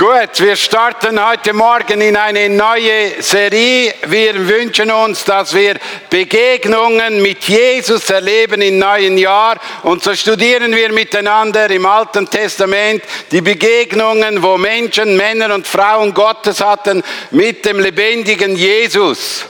Gut, wir starten heute Morgen in eine neue Serie. Wir wünschen uns, dass wir Begegnungen mit Jesus erleben im neuen Jahr. Und so studieren wir miteinander im Alten Testament die Begegnungen, wo Menschen, Männer und Frauen Gottes hatten mit dem lebendigen Jesus.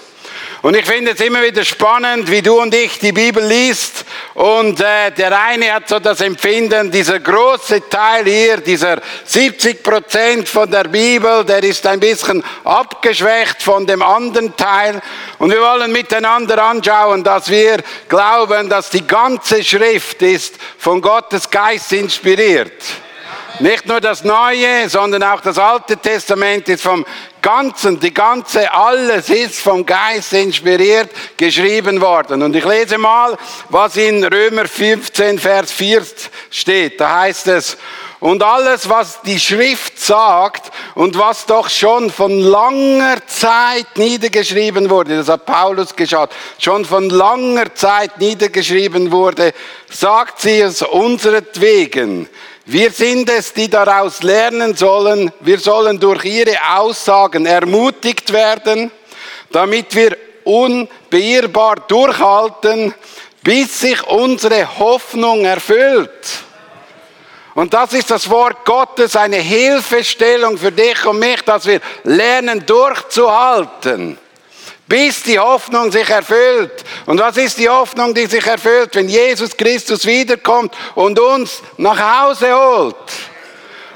Und ich finde es immer wieder spannend, wie du und ich die Bibel liest. Und äh, der eine hat so das Empfinden, dieser große Teil hier, dieser 70 Prozent von der Bibel, der ist ein bisschen abgeschwächt von dem anderen Teil. Und wir wollen miteinander anschauen, dass wir glauben, dass die ganze Schrift ist von Gottes Geist inspiriert. Nicht nur das Neue, sondern auch das Alte Testament ist vom Ganzen, die ganze, alles ist vom Geist inspiriert geschrieben worden. Und ich lese mal, was in Römer 15, Vers 4 steht. Da heißt es, und alles, was die Schrift sagt und was doch schon von langer Zeit niedergeschrieben wurde, das hat Paulus geschaut, schon von langer Zeit niedergeschrieben wurde, sagt sie es unseretwegen, wir sind es, die daraus lernen sollen. Wir sollen durch ihre Aussagen ermutigt werden, damit wir unbeirrbar durchhalten, bis sich unsere Hoffnung erfüllt. Und das ist das Wort Gottes, eine Hilfestellung für dich und mich, dass wir lernen durchzuhalten bis die Hoffnung sich erfüllt. Und was ist die Hoffnung, die sich erfüllt, wenn Jesus Christus wiederkommt und uns nach Hause holt?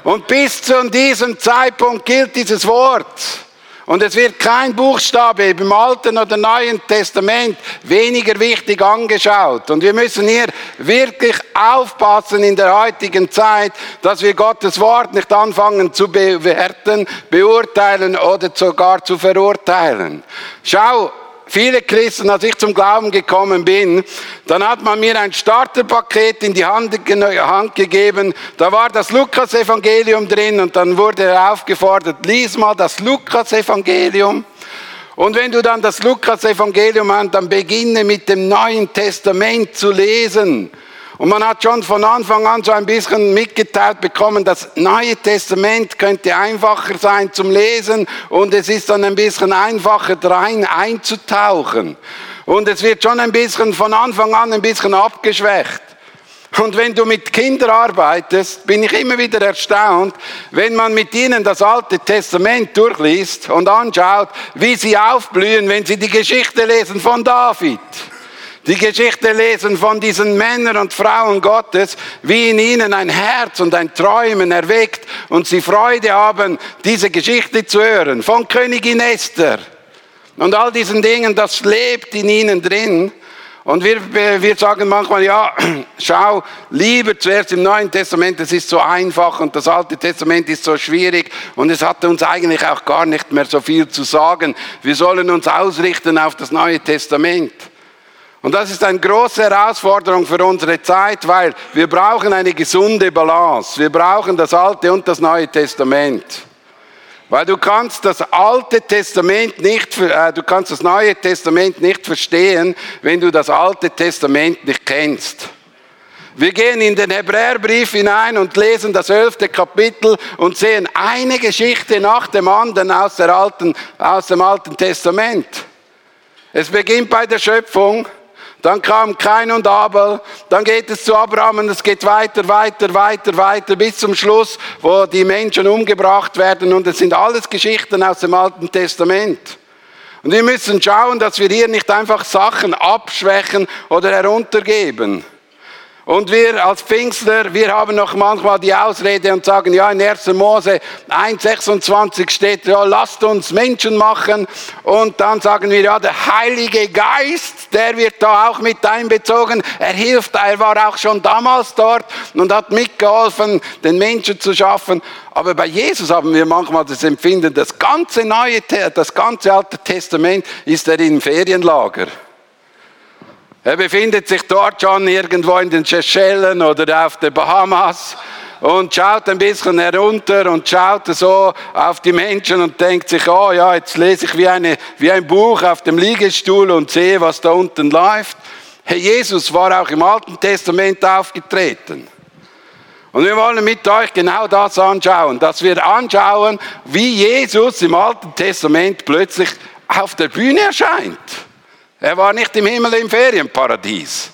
Und bis zu diesem Zeitpunkt gilt dieses Wort. Und es wird kein Buchstabe im Alten oder Neuen Testament weniger wichtig angeschaut. Und wir müssen hier wirklich aufpassen in der heutigen Zeit, dass wir Gottes Wort nicht anfangen zu bewerten, beurteilen oder sogar zu verurteilen. Schau, viele Christen, als ich zum Glauben gekommen bin, dann hat man mir ein Starterpaket in die Hand, Hand gegeben. Da war das Lukas-Evangelium drin und dann wurde er aufgefordert, lies mal das Lukas-Evangelium. Und wenn du dann das Lukas-Evangelium hast, dann beginne mit dem Neuen Testament zu lesen. Und man hat schon von Anfang an so ein bisschen mitgeteilt bekommen, das Neue Testament könnte einfacher sein zum Lesen und es ist dann ein bisschen einfacher rein einzutauchen. Und es wird schon ein bisschen von Anfang an ein bisschen abgeschwächt. Und wenn du mit Kindern arbeitest, bin ich immer wieder erstaunt, wenn man mit ihnen das Alte Testament durchliest und anschaut, wie sie aufblühen, wenn sie die Geschichte lesen von David die Geschichte lesen von diesen Männern und Frauen Gottes, wie in ihnen ein Herz und ein Träumen erweckt und sie Freude haben, diese Geschichte zu hören. Von Königin Esther und all diesen Dingen, das lebt in ihnen drin. Und wir, wir sagen manchmal, ja, schau, lieber zuerst im Neuen Testament, das ist so einfach und das Alte Testament ist so schwierig und es hat uns eigentlich auch gar nicht mehr so viel zu sagen. Wir sollen uns ausrichten auf das Neue Testament. Und das ist eine große Herausforderung für unsere Zeit, weil wir brauchen eine gesunde Balance. Wir brauchen das Alte und das Neue Testament. Weil du kannst das Alte Testament nicht, äh, du kannst das Neue Testament nicht verstehen, wenn du das Alte Testament nicht kennst. Wir gehen in den Hebräerbrief hinein und lesen das elfte Kapitel und sehen eine Geschichte nach dem anderen aus, alten, aus dem Alten Testament. Es beginnt bei der Schöpfung dann kam Kain und Abel, dann geht es zu Abraham und es geht weiter, weiter, weiter, weiter bis zum Schluss, wo die Menschen umgebracht werden und es sind alles Geschichten aus dem Alten Testament. Und wir müssen schauen, dass wir hier nicht einfach Sachen abschwächen oder heruntergeben. Und wir als Pfingstler, wir haben noch manchmal die Ausrede und sagen, ja, in 1. Mose 1,26 steht, ja, lasst uns Menschen machen. Und dann sagen wir, ja, der Heilige Geist, der wird da auch mit einbezogen. Er hilft, er war auch schon damals dort und hat mitgeholfen, den Menschen zu schaffen. Aber bei Jesus haben wir manchmal das Empfinden, das ganze Neue, das ganze Alte Testament ist er im Ferienlager. Er befindet sich dort schon irgendwo in den Seychellen oder auf den Bahamas und schaut ein bisschen herunter und schaut so auf die Menschen und denkt sich, oh ja, jetzt lese ich wie, eine, wie ein Buch auf dem Liegestuhl und sehe, was da unten läuft. Herr Jesus war auch im Alten Testament aufgetreten. Und wir wollen mit euch genau das anschauen, dass wir anschauen, wie Jesus im Alten Testament plötzlich auf der Bühne erscheint. Er war nicht im Himmel im Ferienparadies.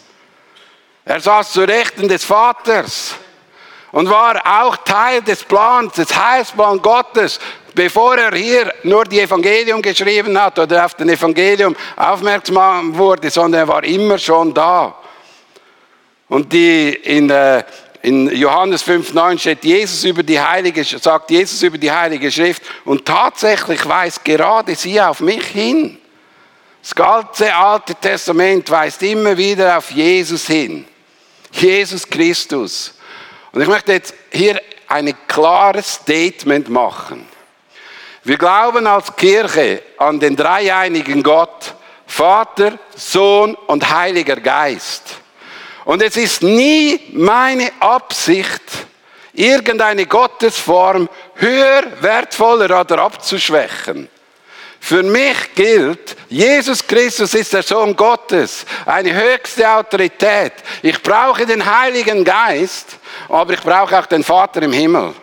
Er saß zu Rechten des Vaters und war auch Teil des Plans, des Heilsplans Gottes, bevor er hier nur die Evangelium geschrieben hat oder auf den Evangelium aufmerksam wurde, sondern er war immer schon da. Und die in äh, in Johannes 5,9 steht Jesus über die Heilige, sagt Jesus über die Heilige Schrift und tatsächlich weist gerade sie auf mich hin. Das ganze Alte Testament weist immer wieder auf Jesus hin. Jesus Christus. Und ich möchte jetzt hier ein klares Statement machen. Wir glauben als Kirche an den dreieinigen Gott, Vater, Sohn und Heiliger Geist. Und es ist nie meine Absicht, irgendeine Gottesform höher, wertvoller oder abzuschwächen. Für mich gilt, Jesus Christus ist der Sohn Gottes, eine höchste Autorität. Ich brauche den Heiligen Geist, aber ich brauche auch den Vater im Himmel.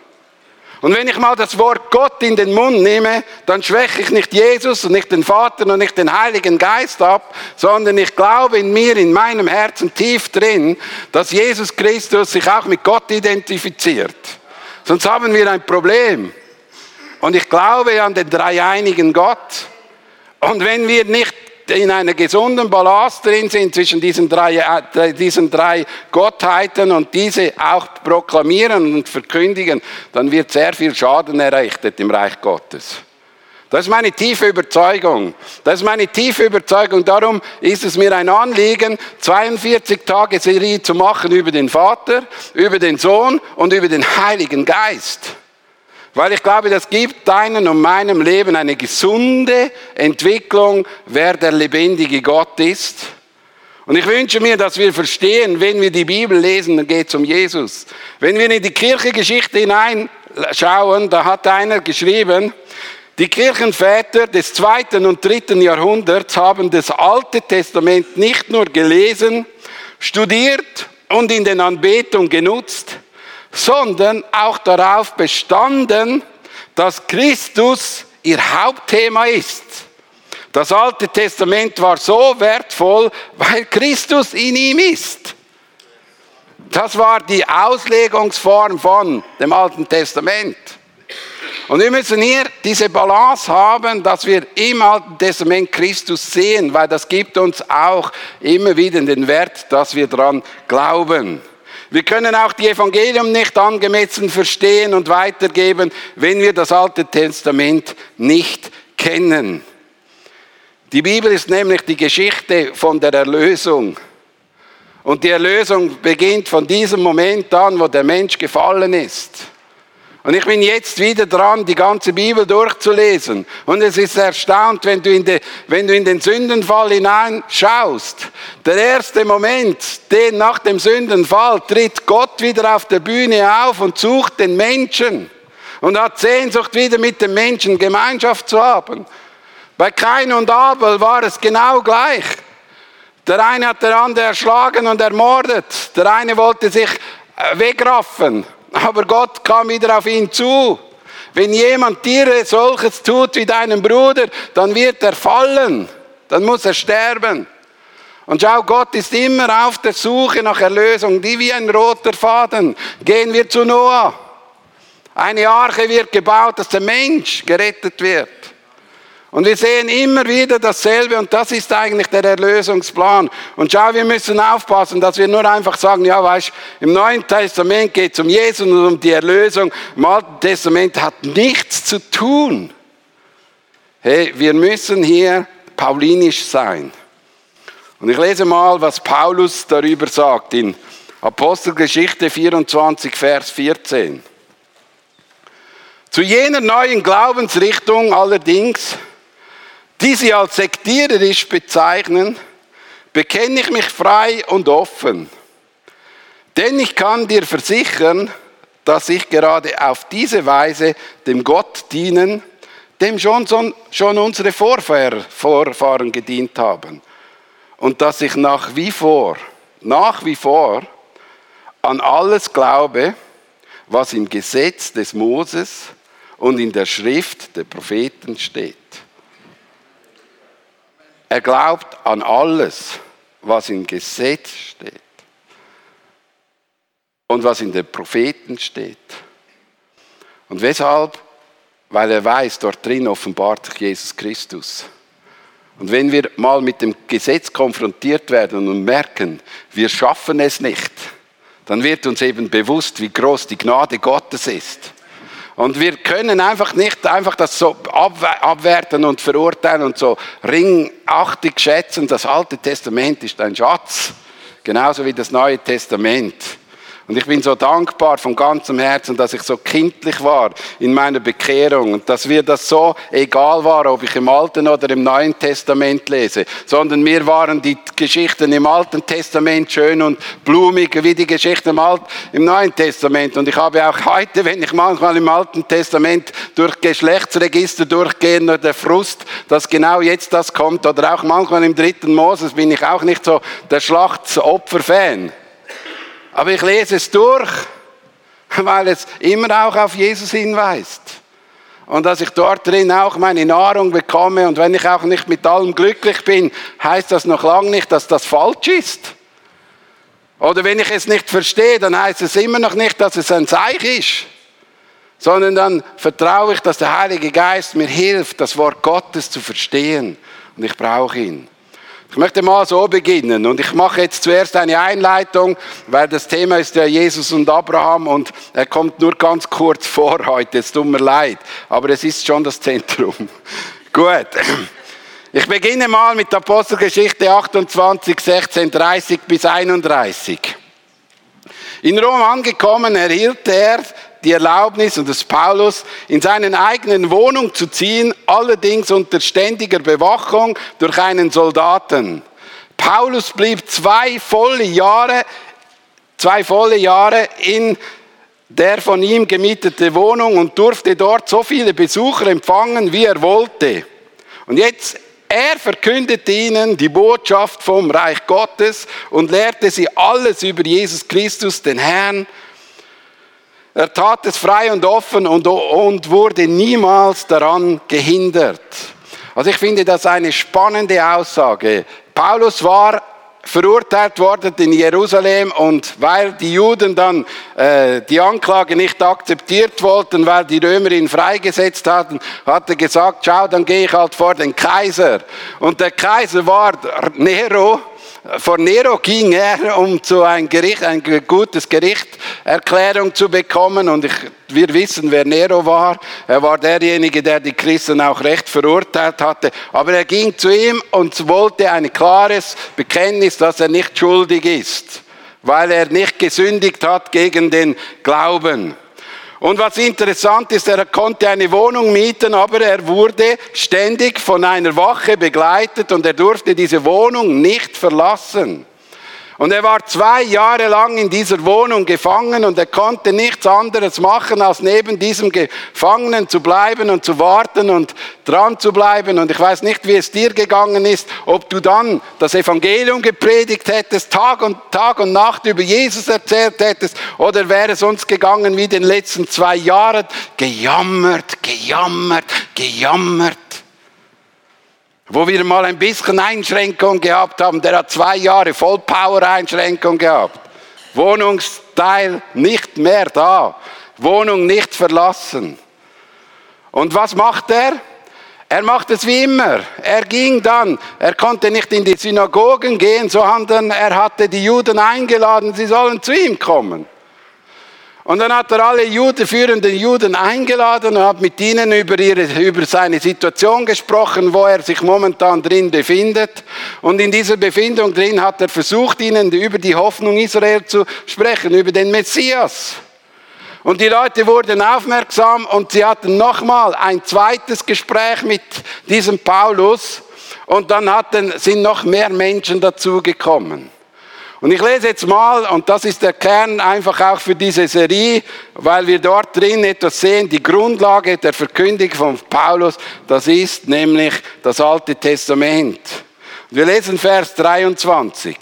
Und wenn ich mal das Wort Gott in den Mund nehme, dann schwäche ich nicht Jesus und nicht den Vater und nicht den Heiligen Geist ab, sondern ich glaube in mir, in meinem Herzen tief drin, dass Jesus Christus sich auch mit Gott identifiziert. Sonst haben wir ein Problem. Und ich glaube an den dreieinigen Gott. Und wenn wir nicht in einer gesunden Balance drin sind zwischen diesen drei, äh, diesen drei Gottheiten und diese auch proklamieren und verkündigen, dann wird sehr viel Schaden errichtet im Reich Gottes. Das ist meine tiefe Überzeugung. Das ist meine tiefe Überzeugung. Darum ist es mir ein Anliegen, 42 Tage Serie zu machen über den Vater, über den Sohn und über den Heiligen Geist. Weil ich glaube, das gibt deinem und meinem Leben eine gesunde Entwicklung, wer der lebendige Gott ist. Und ich wünsche mir, dass wir verstehen, wenn wir die Bibel lesen, dann geht es um Jesus. Wenn wir in die Kirchengeschichte hineinschauen, da hat einer geschrieben, die Kirchenväter des zweiten und dritten Jahrhunderts haben das Alte Testament nicht nur gelesen, studiert und in den Anbetungen genutzt, sondern auch darauf bestanden, dass Christus ihr Hauptthema ist. Das Alte Testament war so wertvoll, weil Christus in ihm ist. Das war die Auslegungsform von dem Alten Testament. Und wir müssen hier diese Balance haben, dass wir im Alten Testament Christus sehen, weil das gibt uns auch immer wieder den Wert, dass wir daran glauben. Wir können auch die Evangelium nicht angemessen verstehen und weitergeben, wenn wir das Alte Testament nicht kennen. Die Bibel ist nämlich die Geschichte von der Erlösung. Und die Erlösung beginnt von diesem Moment an, wo der Mensch gefallen ist. Und ich bin jetzt wieder dran, die ganze Bibel durchzulesen. Und es ist erstaunt, wenn du in, de, wenn du in den Sündenfall hineinschaust. Der erste Moment, den nach dem Sündenfall, tritt Gott wieder auf der Bühne auf und sucht den Menschen. Und hat Sehnsucht, wieder mit dem Menschen Gemeinschaft zu haben. Bei Kain und Abel war es genau gleich. Der eine hat der andere erschlagen und ermordet. Der eine wollte sich äh, wegraffen aber Gott kam wieder auf ihn zu. Wenn jemand dir solches tut wie deinem Bruder, dann wird er fallen. Dann muss er sterben. Und schau, Gott ist immer auf der Suche nach Erlösung, die wie ein roter Faden. Gehen wir zu Noah. Eine Arche wird gebaut, dass der Mensch gerettet wird. Und wir sehen immer wieder dasselbe und das ist eigentlich der Erlösungsplan. Und schau, wir müssen aufpassen, dass wir nur einfach sagen, ja, weißt, im Neuen Testament geht es um Jesus und um die Erlösung. Im Alten Testament hat nichts zu tun. Hey, wir müssen hier paulinisch sein. Und ich lese mal, was Paulus darüber sagt in Apostelgeschichte 24, Vers 14. Zu jener neuen Glaubensrichtung allerdings, die sie als sektiererisch bezeichnen, bekenne ich mich frei und offen. Denn ich kann dir versichern, dass ich gerade auf diese Weise dem Gott dienen, dem schon, schon unsere Vorfahren, Vorfahren gedient haben. Und dass ich nach wie vor, nach wie vor an alles glaube, was im Gesetz des Moses und in der Schrift der Propheten steht. Er glaubt an alles, was im Gesetz steht und was in den Propheten steht. Und weshalb? Weil er weiß, dort drin offenbart sich Jesus Christus. Und wenn wir mal mit dem Gesetz konfrontiert werden und merken, wir schaffen es nicht, dann wird uns eben bewusst, wie groß die Gnade Gottes ist. Und wir können einfach nicht einfach das so abwerten und verurteilen und so ringachtig schätzen. Das Alte Testament ist ein Schatz, genauso wie das Neue Testament. Und ich bin so dankbar von ganzem Herzen, dass ich so kindlich war in meiner Bekehrung und dass mir das so egal war, ob ich im Alten oder im Neuen Testament lese, sondern mir waren die Geschichten im Alten Testament schön und blumig wie die Geschichten im, Alten, im Neuen Testament. Und ich habe auch heute, wenn ich manchmal im Alten Testament durch Geschlechtsregister durchgehe, nur der Frust, dass genau jetzt das kommt, oder auch manchmal im dritten Moses bin ich auch nicht so der Schlachtsopfer-Fan. Aber ich lese es durch, weil es immer auch auf Jesus hinweist. Und dass ich dort drin auch meine Nahrung bekomme und wenn ich auch nicht mit allem glücklich bin, heißt das noch lange nicht, dass das falsch ist. Oder wenn ich es nicht verstehe, dann heißt es immer noch nicht, dass es ein Zeichen ist. Sondern dann vertraue ich, dass der Heilige Geist mir hilft, das Wort Gottes zu verstehen. Und ich brauche ihn. Ich möchte mal so beginnen und ich mache jetzt zuerst eine Einleitung, weil das Thema ist ja Jesus und Abraham und er kommt nur ganz kurz vor heute, es tut mir leid, aber es ist schon das Zentrum. Gut. Ich beginne mal mit Apostelgeschichte 28, 16, 30 bis 31. In Rom angekommen erhielt er die Erlaubnis und des Paulus, in seinen eigenen Wohnung zu ziehen, allerdings unter ständiger Bewachung durch einen Soldaten. Paulus blieb zwei volle Jahre, zwei volle Jahre in der von ihm gemietete Wohnung und durfte dort so viele Besucher empfangen, wie er wollte. Und jetzt, er verkündete ihnen die Botschaft vom Reich Gottes und lehrte sie alles über Jesus Christus, den Herrn, er tat es frei und offen und, und wurde niemals daran gehindert. Also ich finde das eine spannende Aussage. Paulus war verurteilt worden in Jerusalem und weil die Juden dann äh, die Anklage nicht akzeptiert wollten, weil die Römer ihn freigesetzt hatten, hat er gesagt, schau, dann gehe ich halt vor den Kaiser. Und der Kaiser war Nero vor Nero ging er, um zu ein Gericht, ein gutes Gericht Erklärung zu bekommen. Und ich, wir wissen, wer Nero war. Er war derjenige, der die Christen auch recht verurteilt hatte. Aber er ging zu ihm und wollte ein klares Bekenntnis, dass er nicht schuldig ist, weil er nicht gesündigt hat gegen den Glauben. Und was interessant ist, er konnte eine Wohnung mieten, aber er wurde ständig von einer Wache begleitet und er durfte diese Wohnung nicht verlassen. Und er war zwei Jahre lang in dieser Wohnung gefangen und er konnte nichts anderes machen, als neben diesem Gefangenen zu bleiben und zu warten und dran zu bleiben. Und ich weiß nicht, wie es dir gegangen ist, ob du dann das Evangelium gepredigt hättest, Tag und Tag und Nacht über Jesus erzählt hättest, oder wäre es uns gegangen wie den letzten zwei Jahren, gejammert, gejammert, gejammert wo wir mal ein bisschen Einschränkung gehabt haben, der hat zwei Jahre Vollpower-Einschränkung gehabt. Wohnungsteil nicht mehr da. Wohnung nicht verlassen. Und was macht er? Er macht es wie immer. Er ging dann, er konnte nicht in die Synagogen gehen, sondern er hatte die Juden eingeladen, sie sollen zu ihm kommen. Und dann hat er alle Juden, führenden Juden eingeladen und hat mit ihnen über, ihre, über seine Situation gesprochen, wo er sich momentan drin befindet. Und in dieser Befindung drin hat er versucht, ihnen über die Hoffnung Israel zu sprechen, über den Messias. Und die Leute wurden aufmerksam und sie hatten nochmal ein zweites Gespräch mit diesem Paulus. Und dann hatten, sind noch mehr Menschen dazugekommen. Und ich lese jetzt mal, und das ist der Kern einfach auch für diese Serie, weil wir dort drin etwas sehen, die Grundlage der Verkündigung von Paulus, das ist nämlich das Alte Testament. Wir lesen Vers 23.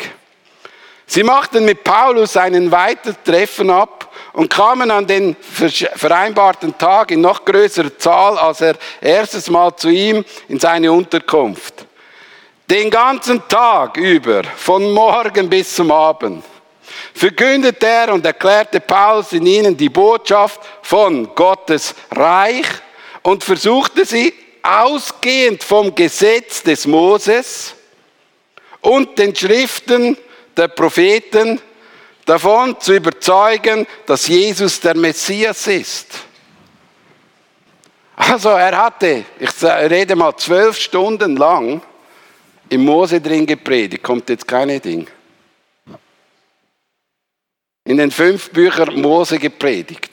Sie machten mit Paulus einen weiteren Treffen ab und kamen an den vereinbarten Tag in noch größerer Zahl als er erstes Mal zu ihm in seine Unterkunft. Den ganzen Tag über, von morgen bis zum Abend, verkündete er und erklärte Paulus in ihnen die Botschaft von Gottes Reich und versuchte sie ausgehend vom Gesetz des Moses und den Schriften der Propheten davon zu überzeugen, dass Jesus der Messias ist. Also er hatte, ich rede mal zwölf Stunden lang, im Mose drin gepredigt, kommt jetzt keine Ding. In den fünf Büchern Mose gepredigt.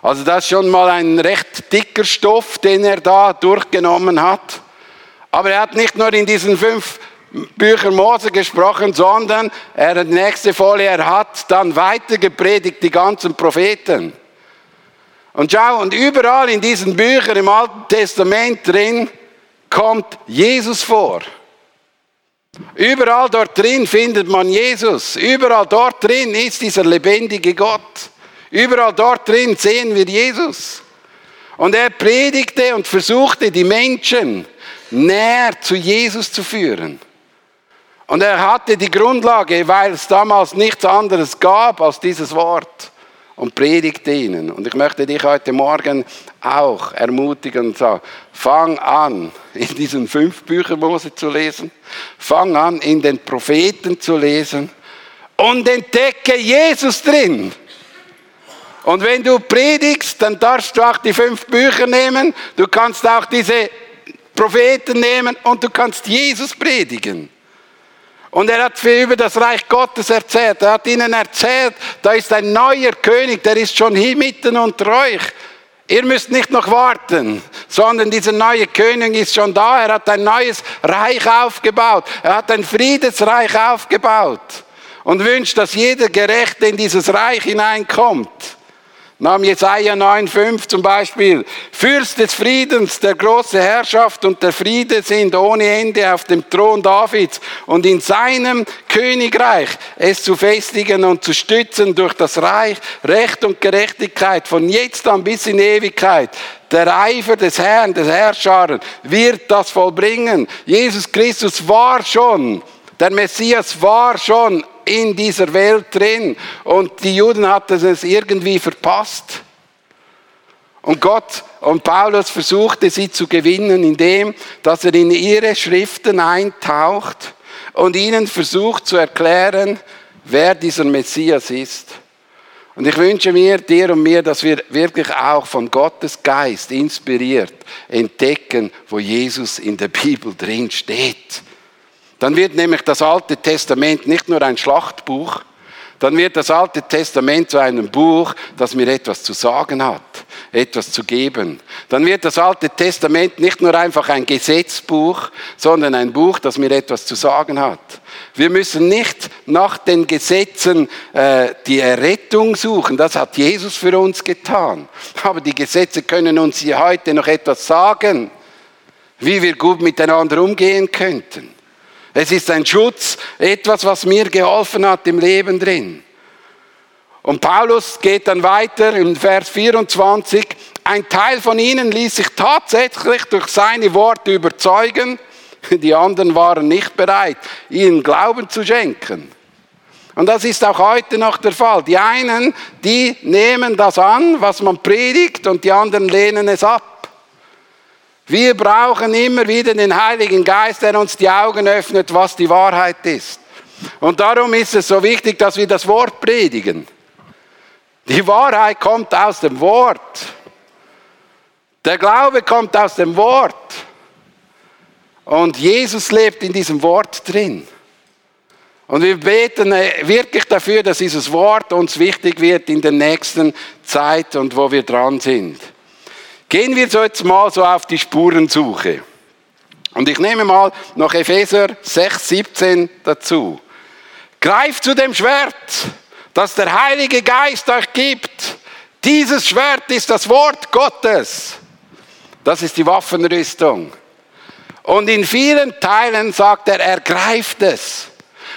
Also das ist schon mal ein recht dicker Stoff, den er da durchgenommen hat. Aber er hat nicht nur in diesen fünf Büchern Mose gesprochen, sondern er hat nächste Folie, er hat dann weiter gepredigt die ganzen Propheten. Und schau, und überall in diesen Büchern im Alten Testament drin kommt Jesus vor. Überall dort drin findet man Jesus. Überall dort drin ist dieser lebendige Gott. Überall dort drin sehen wir Jesus. Und er predigte und versuchte die Menschen näher zu Jesus zu führen. Und er hatte die Grundlage, weil es damals nichts anderes gab als dieses Wort und predigte ihnen. Und ich möchte dich heute Morgen auch ermutigen und sagen, fang an, in diesen fünf Büchern Mose zu lesen. Fang an, in den Propheten zu lesen und entdecke Jesus drin. Und wenn du predigst, dann darfst du auch die fünf Bücher nehmen. Du kannst auch diese Propheten nehmen und du kannst Jesus predigen. Und er hat viel über das Reich Gottes erzählt. Er hat ihnen erzählt, da ist ein neuer König, der ist schon hier mitten unter euch. Ihr müsst nicht noch warten, sondern dieser neue König ist schon da. Er hat ein neues Reich aufgebaut. Er hat ein Friedensreich aufgebaut und wünscht, dass jeder Gerechte in dieses Reich hineinkommt. Nahm Jesaja 9,5 zum Beispiel. Fürst des Friedens, der große Herrschaft und der Friede sind ohne Ende auf dem Thron Davids und in seinem Königreich es zu festigen und zu stützen durch das Reich, Recht und Gerechtigkeit von jetzt an bis in Ewigkeit. Der Eifer des Herrn, des Herrscharen wird das vollbringen. Jesus Christus war schon der Messias war schon in dieser Welt drin und die Juden hatten es irgendwie verpasst. Und Gott und Paulus versuchte sie zu gewinnen, indem dass er in ihre Schriften eintaucht und ihnen versucht zu erklären, wer dieser Messias ist. Und ich wünsche mir, dir und mir, dass wir wirklich auch von Gottes Geist inspiriert entdecken, wo Jesus in der Bibel drin steht. Dann wird nämlich das Alte Testament nicht nur ein Schlachtbuch, dann wird das Alte Testament zu einem Buch, das mir etwas zu sagen hat, etwas zu geben. Dann wird das Alte Testament nicht nur einfach ein Gesetzbuch, sondern ein Buch, das mir etwas zu sagen hat. Wir müssen nicht nach den Gesetzen äh, die Errettung suchen, das hat Jesus für uns getan. Aber die Gesetze können uns hier heute noch etwas sagen, wie wir gut miteinander umgehen könnten. Es ist ein Schutz, etwas, was mir geholfen hat im Leben drin. Und Paulus geht dann weiter im Vers 24. Ein Teil von ihnen ließ sich tatsächlich durch seine Worte überzeugen. Die anderen waren nicht bereit, ihnen Glauben zu schenken. Und das ist auch heute noch der Fall. Die einen, die nehmen das an, was man predigt, und die anderen lehnen es ab. Wir brauchen immer wieder den Heiligen Geist, der uns die Augen öffnet, was die Wahrheit ist. Und darum ist es so wichtig, dass wir das Wort predigen. Die Wahrheit kommt aus dem Wort. Der Glaube kommt aus dem Wort. Und Jesus lebt in diesem Wort drin. Und wir beten äh, wirklich dafür, dass dieses Wort uns wichtig wird in der nächsten Zeit und wo wir dran sind. Gehen wir jetzt mal so auf die Spurensuche. Und ich nehme mal noch Epheser 6, 17 dazu. Greift zu dem Schwert, das der Heilige Geist euch gibt. Dieses Schwert ist das Wort Gottes. Das ist die Waffenrüstung. Und in vielen Teilen sagt er, ergreift es.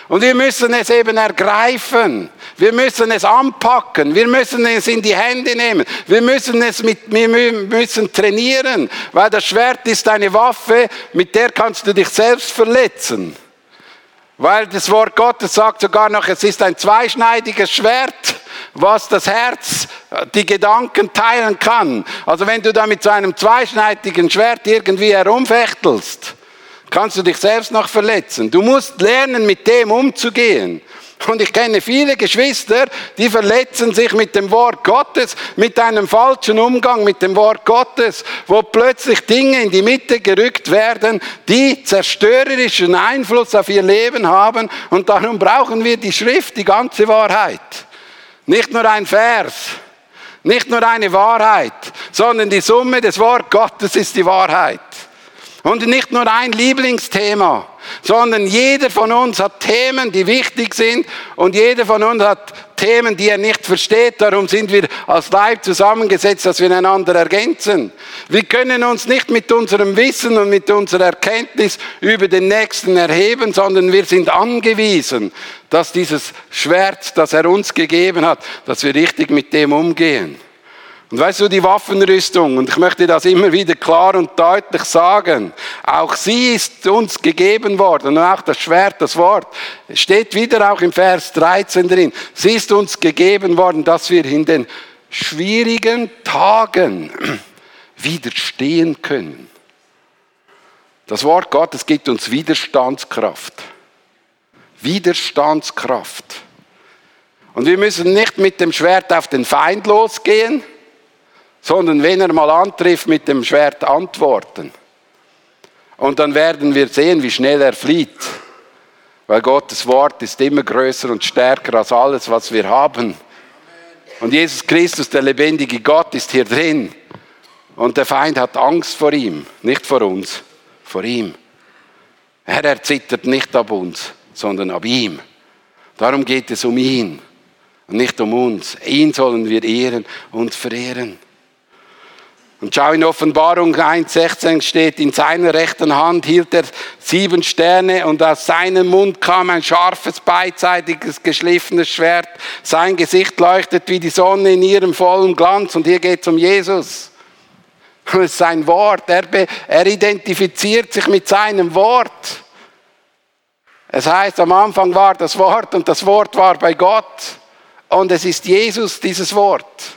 Und wir müssen es eben ergreifen. Wir müssen es anpacken. Wir müssen es in die Hände nehmen. Wir müssen es mit, wir müssen trainieren. Weil das Schwert ist eine Waffe, mit der kannst du dich selbst verletzen. Weil das Wort Gottes sagt sogar noch, es ist ein zweischneidiges Schwert, was das Herz, die Gedanken teilen kann. Also wenn du da mit so einem zweischneidigen Schwert irgendwie herumfechtelst, kannst du dich selbst noch verletzen. Du musst lernen, mit dem umzugehen. Und ich kenne viele Geschwister, die verletzen sich mit dem Wort Gottes, mit einem falschen Umgang mit dem Wort Gottes, wo plötzlich Dinge in die Mitte gerückt werden, die zerstörerischen Einfluss auf ihr Leben haben. Und darum brauchen wir die Schrift, die ganze Wahrheit. Nicht nur ein Vers, nicht nur eine Wahrheit, sondern die Summe des Wort Gottes ist die Wahrheit. Und nicht nur ein Lieblingsthema, sondern jeder von uns hat Themen, die wichtig sind und jeder von uns hat Themen, die er nicht versteht. Darum sind wir als Leib zusammengesetzt, dass wir einander ergänzen. Wir können uns nicht mit unserem Wissen und mit unserer Erkenntnis über den Nächsten erheben, sondern wir sind angewiesen, dass dieses Schwert, das er uns gegeben hat, dass wir richtig mit dem umgehen. Und weißt du, die Waffenrüstung, und ich möchte das immer wieder klar und deutlich sagen, auch sie ist uns gegeben worden, und auch das Schwert, das Wort, steht wieder auch im Vers 13 drin, sie ist uns gegeben worden, dass wir in den schwierigen Tagen widerstehen können. Das Wort Gottes gibt uns Widerstandskraft. Widerstandskraft. Und wir müssen nicht mit dem Schwert auf den Feind losgehen, sondern wenn er mal antrifft, mit dem Schwert antworten. Und dann werden wir sehen, wie schnell er flieht. Weil Gottes Wort ist immer größer und stärker als alles, was wir haben. Und Jesus Christus, der lebendige Gott, ist hier drin. Und der Feind hat Angst vor ihm, nicht vor uns, vor ihm. Er erzittert nicht ab uns, sondern ab ihm. Darum geht es um ihn und nicht um uns. Ihn sollen wir ehren und verehren. Und schau in Offenbarung 1,16 steht, in seiner rechten Hand hielt er sieben Sterne und aus seinem Mund kam ein scharfes, beidseitiges, geschliffenes Schwert. Sein Gesicht leuchtet wie die Sonne in ihrem vollen Glanz. Und hier geht es um Jesus. Das ist sein Wort. Er, er identifiziert sich mit seinem Wort. Es heißt, am Anfang war das Wort und das Wort war bei Gott. Und es ist Jesus, dieses Wort.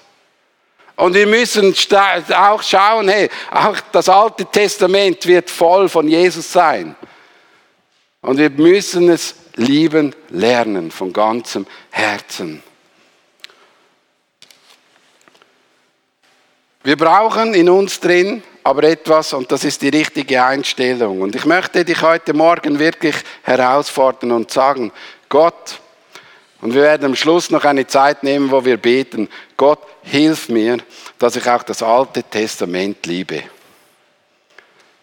Und wir müssen auch schauen, hey, auch das Alte Testament wird voll von Jesus sein. Und wir müssen es lieben lernen von ganzem Herzen. Wir brauchen in uns drin aber etwas, und das ist die richtige Einstellung. Und ich möchte dich heute Morgen wirklich herausfordern und sagen, Gott, und wir werden am Schluss noch eine Zeit nehmen, wo wir beten, Gott, hilf mir, dass ich auch das Alte Testament liebe.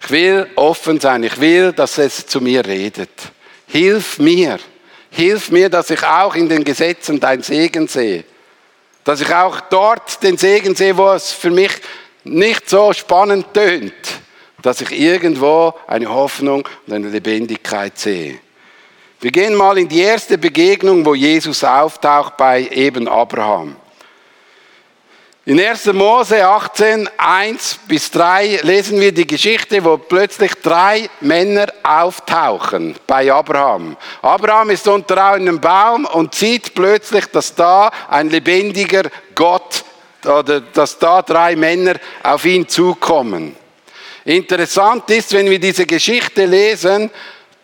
Ich will offen sein, ich will, dass es zu mir redet. Hilf mir, hilf mir, dass ich auch in den Gesetzen dein Segen sehe. Dass ich auch dort den Segen sehe, wo es für mich nicht so spannend tönt. Dass ich irgendwo eine Hoffnung und eine Lebendigkeit sehe. Wir gehen mal in die erste Begegnung, wo Jesus auftaucht bei eben Abraham. In 1. Mose 18, 1 bis 3 lesen wir die Geschichte, wo plötzlich drei Männer auftauchen bei Abraham. Abraham ist unter einem Baum und sieht plötzlich, dass da ein lebendiger Gott oder dass da drei Männer auf ihn zukommen. Interessant ist, wenn wir diese Geschichte lesen,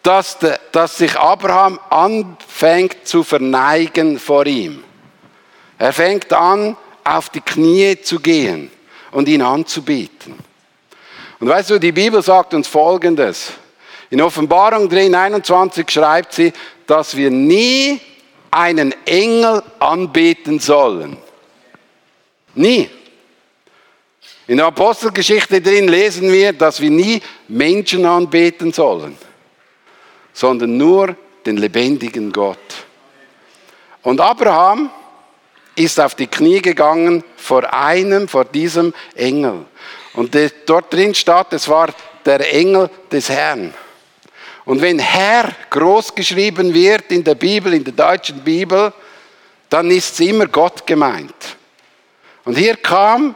dass, de, dass sich Abraham anfängt zu verneigen vor ihm. Er fängt an, auf die Knie zu gehen und ihn anzubieten. Und weißt du, die Bibel sagt uns Folgendes. In Offenbarung 3, 21 schreibt sie, dass wir nie einen Engel anbeten sollen. Nie. In der Apostelgeschichte drin lesen wir, dass wir nie Menschen anbeten sollen sondern nur den lebendigen Gott. Und Abraham ist auf die Knie gegangen vor einem, vor diesem Engel. Und dort drin steht, es war der Engel des Herrn. Und wenn Herr groß geschrieben wird in der Bibel, in der deutschen Bibel, dann ist es immer Gott gemeint. Und hier kam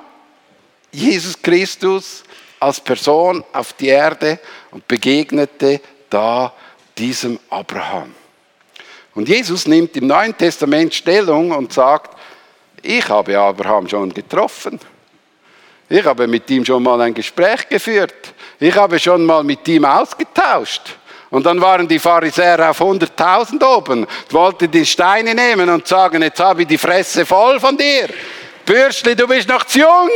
Jesus Christus als Person auf die Erde und begegnete da diesem Abraham. Und Jesus nimmt im Neuen Testament Stellung und sagt, ich habe Abraham schon getroffen. Ich habe mit ihm schon mal ein Gespräch geführt. Ich habe schon mal mit ihm ausgetauscht. Und dann waren die Pharisäer auf 100.000 oben, wollten die Steine nehmen und sagen, jetzt habe ich die Fresse voll von dir. Bürstli, du bist noch zu jung.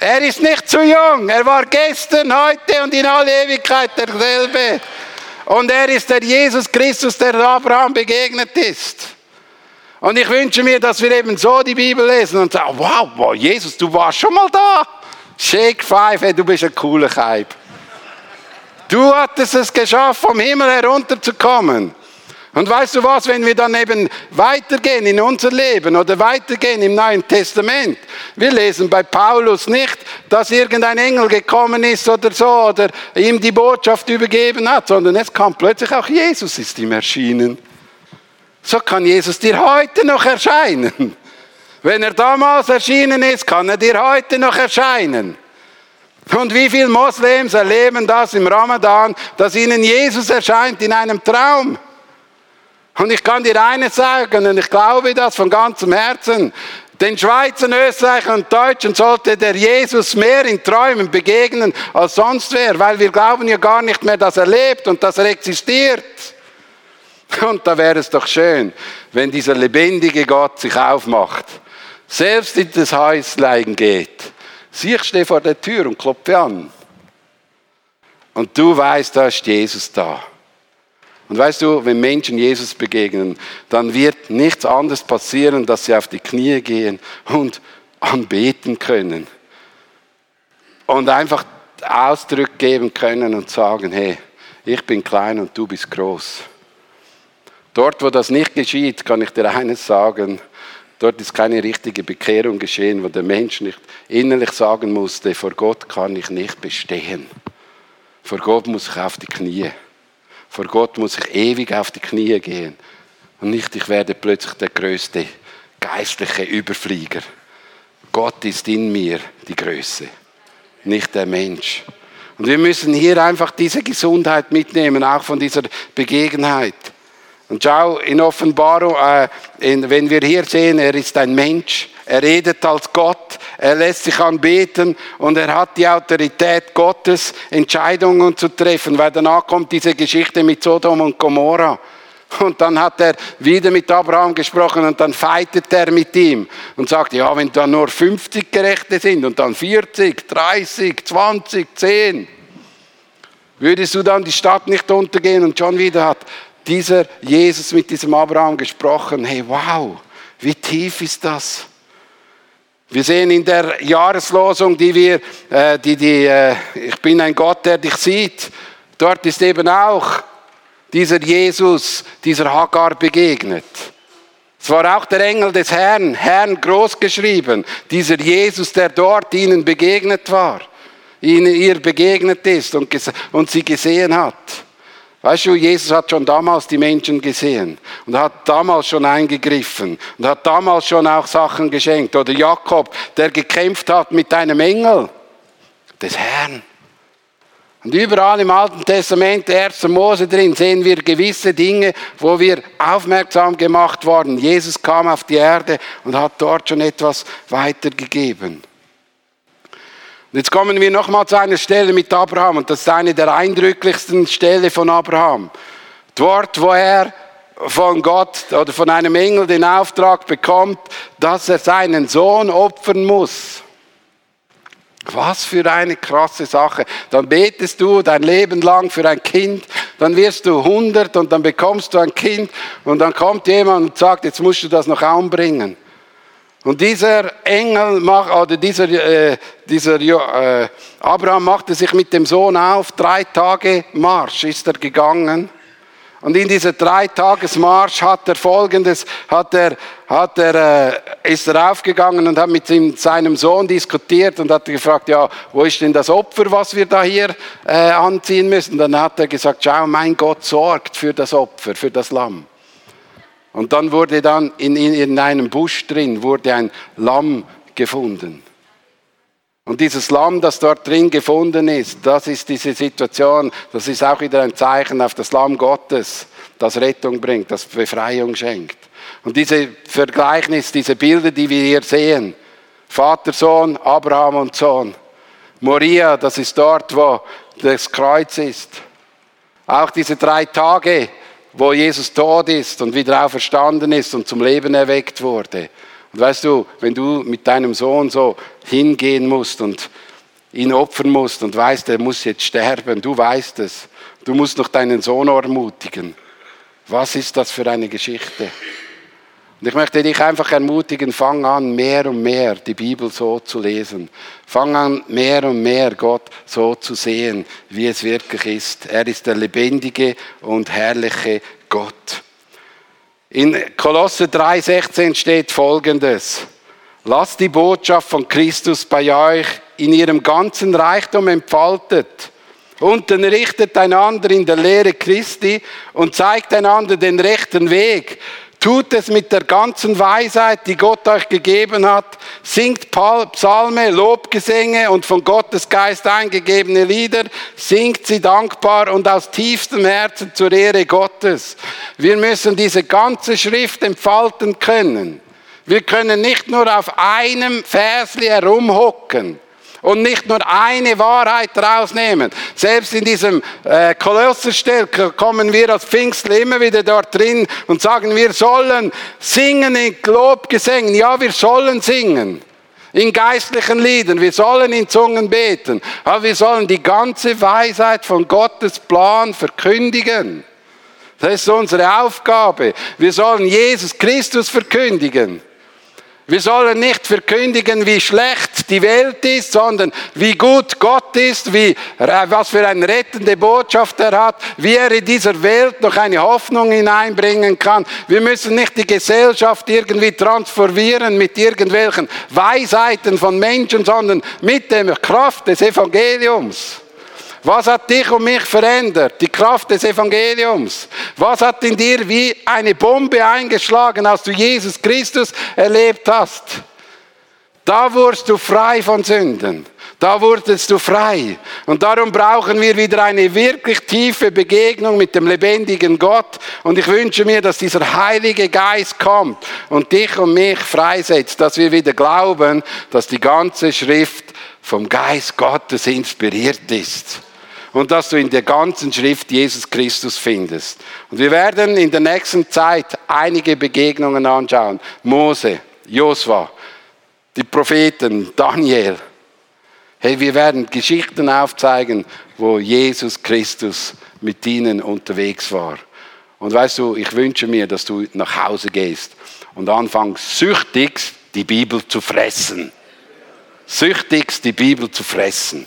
Er ist nicht zu jung. Er war gestern, heute und in alle Ewigkeit derselbe. Und er ist der Jesus Christus, der Abraham begegnet ist. Und ich wünsche mir, dass wir eben so die Bibel lesen und sagen, wow, wow Jesus, du warst schon mal da. Shake five, hey, du bist ein cooler Kaib. Du hattest es geschafft, vom Himmel herunterzukommen. Und weißt du was, wenn wir dann eben weitergehen in unser Leben oder weitergehen im Neuen Testament, wir lesen bei Paulus nicht, dass irgendein Engel gekommen ist oder so oder ihm die Botschaft übergeben hat, sondern es kam plötzlich auch Jesus ist ihm erschienen. So kann Jesus dir heute noch erscheinen. Wenn er damals erschienen ist, kann er dir heute noch erscheinen. Und wie viele Moslems erleben das im Ramadan, dass ihnen Jesus erscheint in einem Traum? Und ich kann dir eines sagen, und ich glaube das von ganzem Herzen. Den Schweizern, Österreichern und Deutschen sollte der Jesus mehr in Träumen begegnen als sonst wer, weil wir glauben ja gar nicht mehr, dass er lebt und dass er existiert. Und da wäre es doch schön, wenn dieser lebendige Gott sich aufmacht, selbst in das Häuslein geht. Sieh, ich stehe vor der Tür und klopfe an. Und du weißt, da ist Jesus da. Und weißt du, wenn Menschen Jesus begegnen, dann wird nichts anderes passieren, dass sie auf die Knie gehen und anbeten können. Und einfach Ausdruck geben können und sagen, hey, ich bin klein und du bist groß. Dort, wo das nicht geschieht, kann ich dir eines sagen, dort ist keine richtige Bekehrung geschehen, wo der Mensch nicht innerlich sagen musste, vor Gott kann ich nicht bestehen. Vor Gott muss ich auf die Knie. Vor Gott muss ich ewig auf die Knie gehen. Und nicht, ich werde plötzlich der größte geistliche Überflieger. Gott ist in mir die Größe, nicht der Mensch. Und wir müssen hier einfach diese Gesundheit mitnehmen, auch von dieser Begegenheit. Und schau, in Offenbarung, äh, in, wenn wir hier sehen, er ist ein Mensch, er redet als Gott, er lässt sich anbeten und er hat die Autorität Gottes, Entscheidungen zu treffen, weil danach kommt diese Geschichte mit Sodom und Gomorra. Und dann hat er wieder mit Abraham gesprochen und dann feitet er mit ihm und sagt, ja, wenn da nur 50 Gerechte sind und dann 40, 30, 20, 10, würdest du dann die Stadt nicht untergehen und schon wieder hat dieser Jesus mit diesem Abraham gesprochen, hey, wow, wie tief ist das? Wir sehen in der Jahreslosung, die wir, äh, die, die, äh, ich bin ein Gott, der dich sieht, dort ist eben auch dieser Jesus, dieser Hagar begegnet. Es war auch der Engel des Herrn, Herrn groß geschrieben, dieser Jesus, der dort ihnen begegnet war, ihnen ihr begegnet ist und, und sie gesehen hat. Weißt du, Jesus hat schon damals die Menschen gesehen und hat damals schon eingegriffen und hat damals schon auch Sachen geschenkt. Oder Jakob, der gekämpft hat mit einem Engel des Herrn. Und überall im Alten Testament, 1. Mose drin, sehen wir gewisse Dinge, wo wir aufmerksam gemacht worden. Jesus kam auf die Erde und hat dort schon etwas weitergegeben. Und jetzt kommen wir nochmal zu einer Stelle mit Abraham und das ist eine der eindrücklichsten Stelle von Abraham. Dort, wo er von Gott oder von einem Engel den Auftrag bekommt, dass er seinen Sohn opfern muss. Was für eine krasse Sache. Dann betest du dein Leben lang für ein Kind, dann wirst du 100 und dann bekommst du ein Kind und dann kommt jemand und sagt, jetzt musst du das noch umbringen. Und dieser Engel macht, oder dieser, äh, dieser äh, Abraham machte sich mit dem Sohn auf, drei Tage Marsch ist er gegangen. Und in dieser Dreitagesmarsch hat er Folgendes, hat er, hat er, äh, ist er aufgegangen und hat mit seinem Sohn diskutiert und hat gefragt, ja, wo ist denn das Opfer, was wir da hier äh, anziehen müssen? Dann hat er gesagt, schau, mein Gott sorgt für das Opfer, für das Lamm. Und dann wurde dann in, in, in einem Busch drin, wurde ein Lamm gefunden. Und dieses Lamm, das dort drin gefunden ist, das ist diese Situation, das ist auch wieder ein Zeichen auf das Lamm Gottes, das Rettung bringt, das Befreiung schenkt. Und diese Vergleichnis, diese Bilder, die wir hier sehen, Vater, Sohn, Abraham und Sohn, Moria, das ist dort, wo das Kreuz ist. Auch diese drei Tage, wo Jesus tot ist und wieder auferstanden ist und zum Leben erweckt wurde. Und weißt du, wenn du mit deinem Sohn so hingehen musst und ihn opfern musst und weißt, er muss jetzt sterben, du weißt es, du musst noch deinen Sohn ermutigen. Was ist das für eine Geschichte? Und ich möchte dich einfach ermutigen, fang an, mehr und mehr die Bibel so zu lesen. Fang an, mehr und mehr Gott so zu sehen, wie es wirklich ist. Er ist der lebendige und herrliche Gott. In Kolosse 3,16 steht folgendes. Lasst die Botschaft von Christus bei euch in ihrem ganzen Reichtum entfaltet. Und dann richtet einander in der Lehre Christi und zeigt einander den rechten Weg. Tut es mit der ganzen Weisheit, die Gott euch gegeben hat. Singt Psalme, Lobgesänge und von Gottes Geist eingegebene Lieder. Singt sie dankbar und aus tiefstem Herzen zur Ehre Gottes. Wir müssen diese ganze Schrift entfalten können. Wir können nicht nur auf einem Versli herumhocken und nicht nur eine Wahrheit rausnehmen. Selbst in diesem äh, Kolosserstell kommen wir als Pfingstler immer wieder dort drin und sagen, wir sollen singen in Lobgesängen. Ja, wir sollen singen. In geistlichen Liedern. Wir sollen in Zungen beten. Aber wir sollen die ganze Weisheit von Gottes Plan verkündigen. Das ist unsere Aufgabe. Wir sollen Jesus Christus verkündigen. Wir sollen nicht verkündigen, wie schlecht die Welt ist, sondern wie gut Gott ist, wie, was für eine rettende Botschaft er hat, wie er in dieser Welt noch eine Hoffnung hineinbringen kann. Wir müssen nicht die Gesellschaft irgendwie transformieren mit irgendwelchen Weisheiten von Menschen, sondern mit der Kraft des Evangeliums. Was hat dich und mich verändert? Die Kraft des Evangeliums. Was hat in dir wie eine Bombe eingeschlagen, als du Jesus Christus erlebt hast? Da wurdest du frei von Sünden. Da wurdest du frei. Und darum brauchen wir wieder eine wirklich tiefe Begegnung mit dem lebendigen Gott. Und ich wünsche mir, dass dieser Heilige Geist kommt und dich und mich freisetzt, dass wir wieder glauben, dass die ganze Schrift vom Geist Gottes inspiriert ist und dass du in der ganzen Schrift Jesus Christus findest. Und wir werden in der nächsten Zeit einige Begegnungen anschauen. Mose, Josua, die Propheten, Daniel. Hey, wir werden Geschichten aufzeigen, wo Jesus Christus mit ihnen unterwegs war. Und weißt du, ich wünsche mir, dass du nach Hause gehst und anfängst, süchtig die Bibel zu fressen. Süchtig die Bibel zu fressen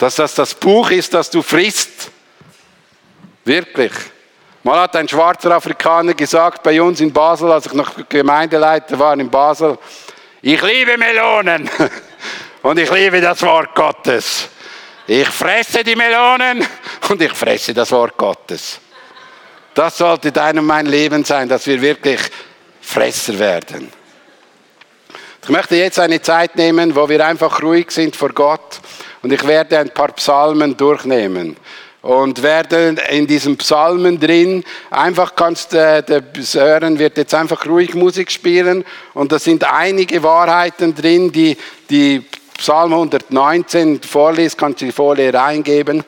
dass das das Buch ist, das du frisst. Wirklich. Mal hat ein schwarzer Afrikaner gesagt bei uns in Basel, als ich noch Gemeindeleiter war in Basel, ich liebe Melonen und ich liebe das Wort Gottes. Ich fresse die Melonen und ich fresse das Wort Gottes. Das sollte dein und mein Leben sein, dass wir wirklich Fresser werden. Ich möchte jetzt eine Zeit nehmen, wo wir einfach ruhig sind vor Gott und ich werde ein paar Psalmen durchnehmen. Und werde in diesen Psalmen drin, einfach kannst äh, der Sören wird jetzt einfach ruhig Musik spielen. Und da sind einige Wahrheiten drin, die die Psalm 119 vorliest, kannst du die Folie reingeben.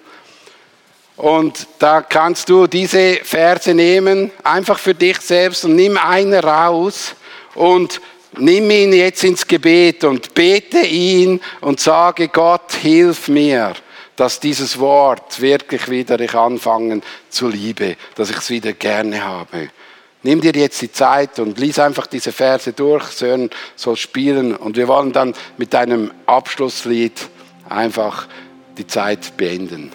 Und da kannst du diese Verse nehmen, einfach für dich selbst und nimm eine raus. Und Nimm ihn jetzt ins Gebet und bete ihn und sage, Gott, hilf mir, dass dieses Wort wirklich wieder ich anfangen zu liebe, dass ich es wieder gerne habe. Nimm dir jetzt die Zeit und lies einfach diese Verse durch, Sören soll spielen und wir wollen dann mit einem Abschlusslied einfach die Zeit beenden.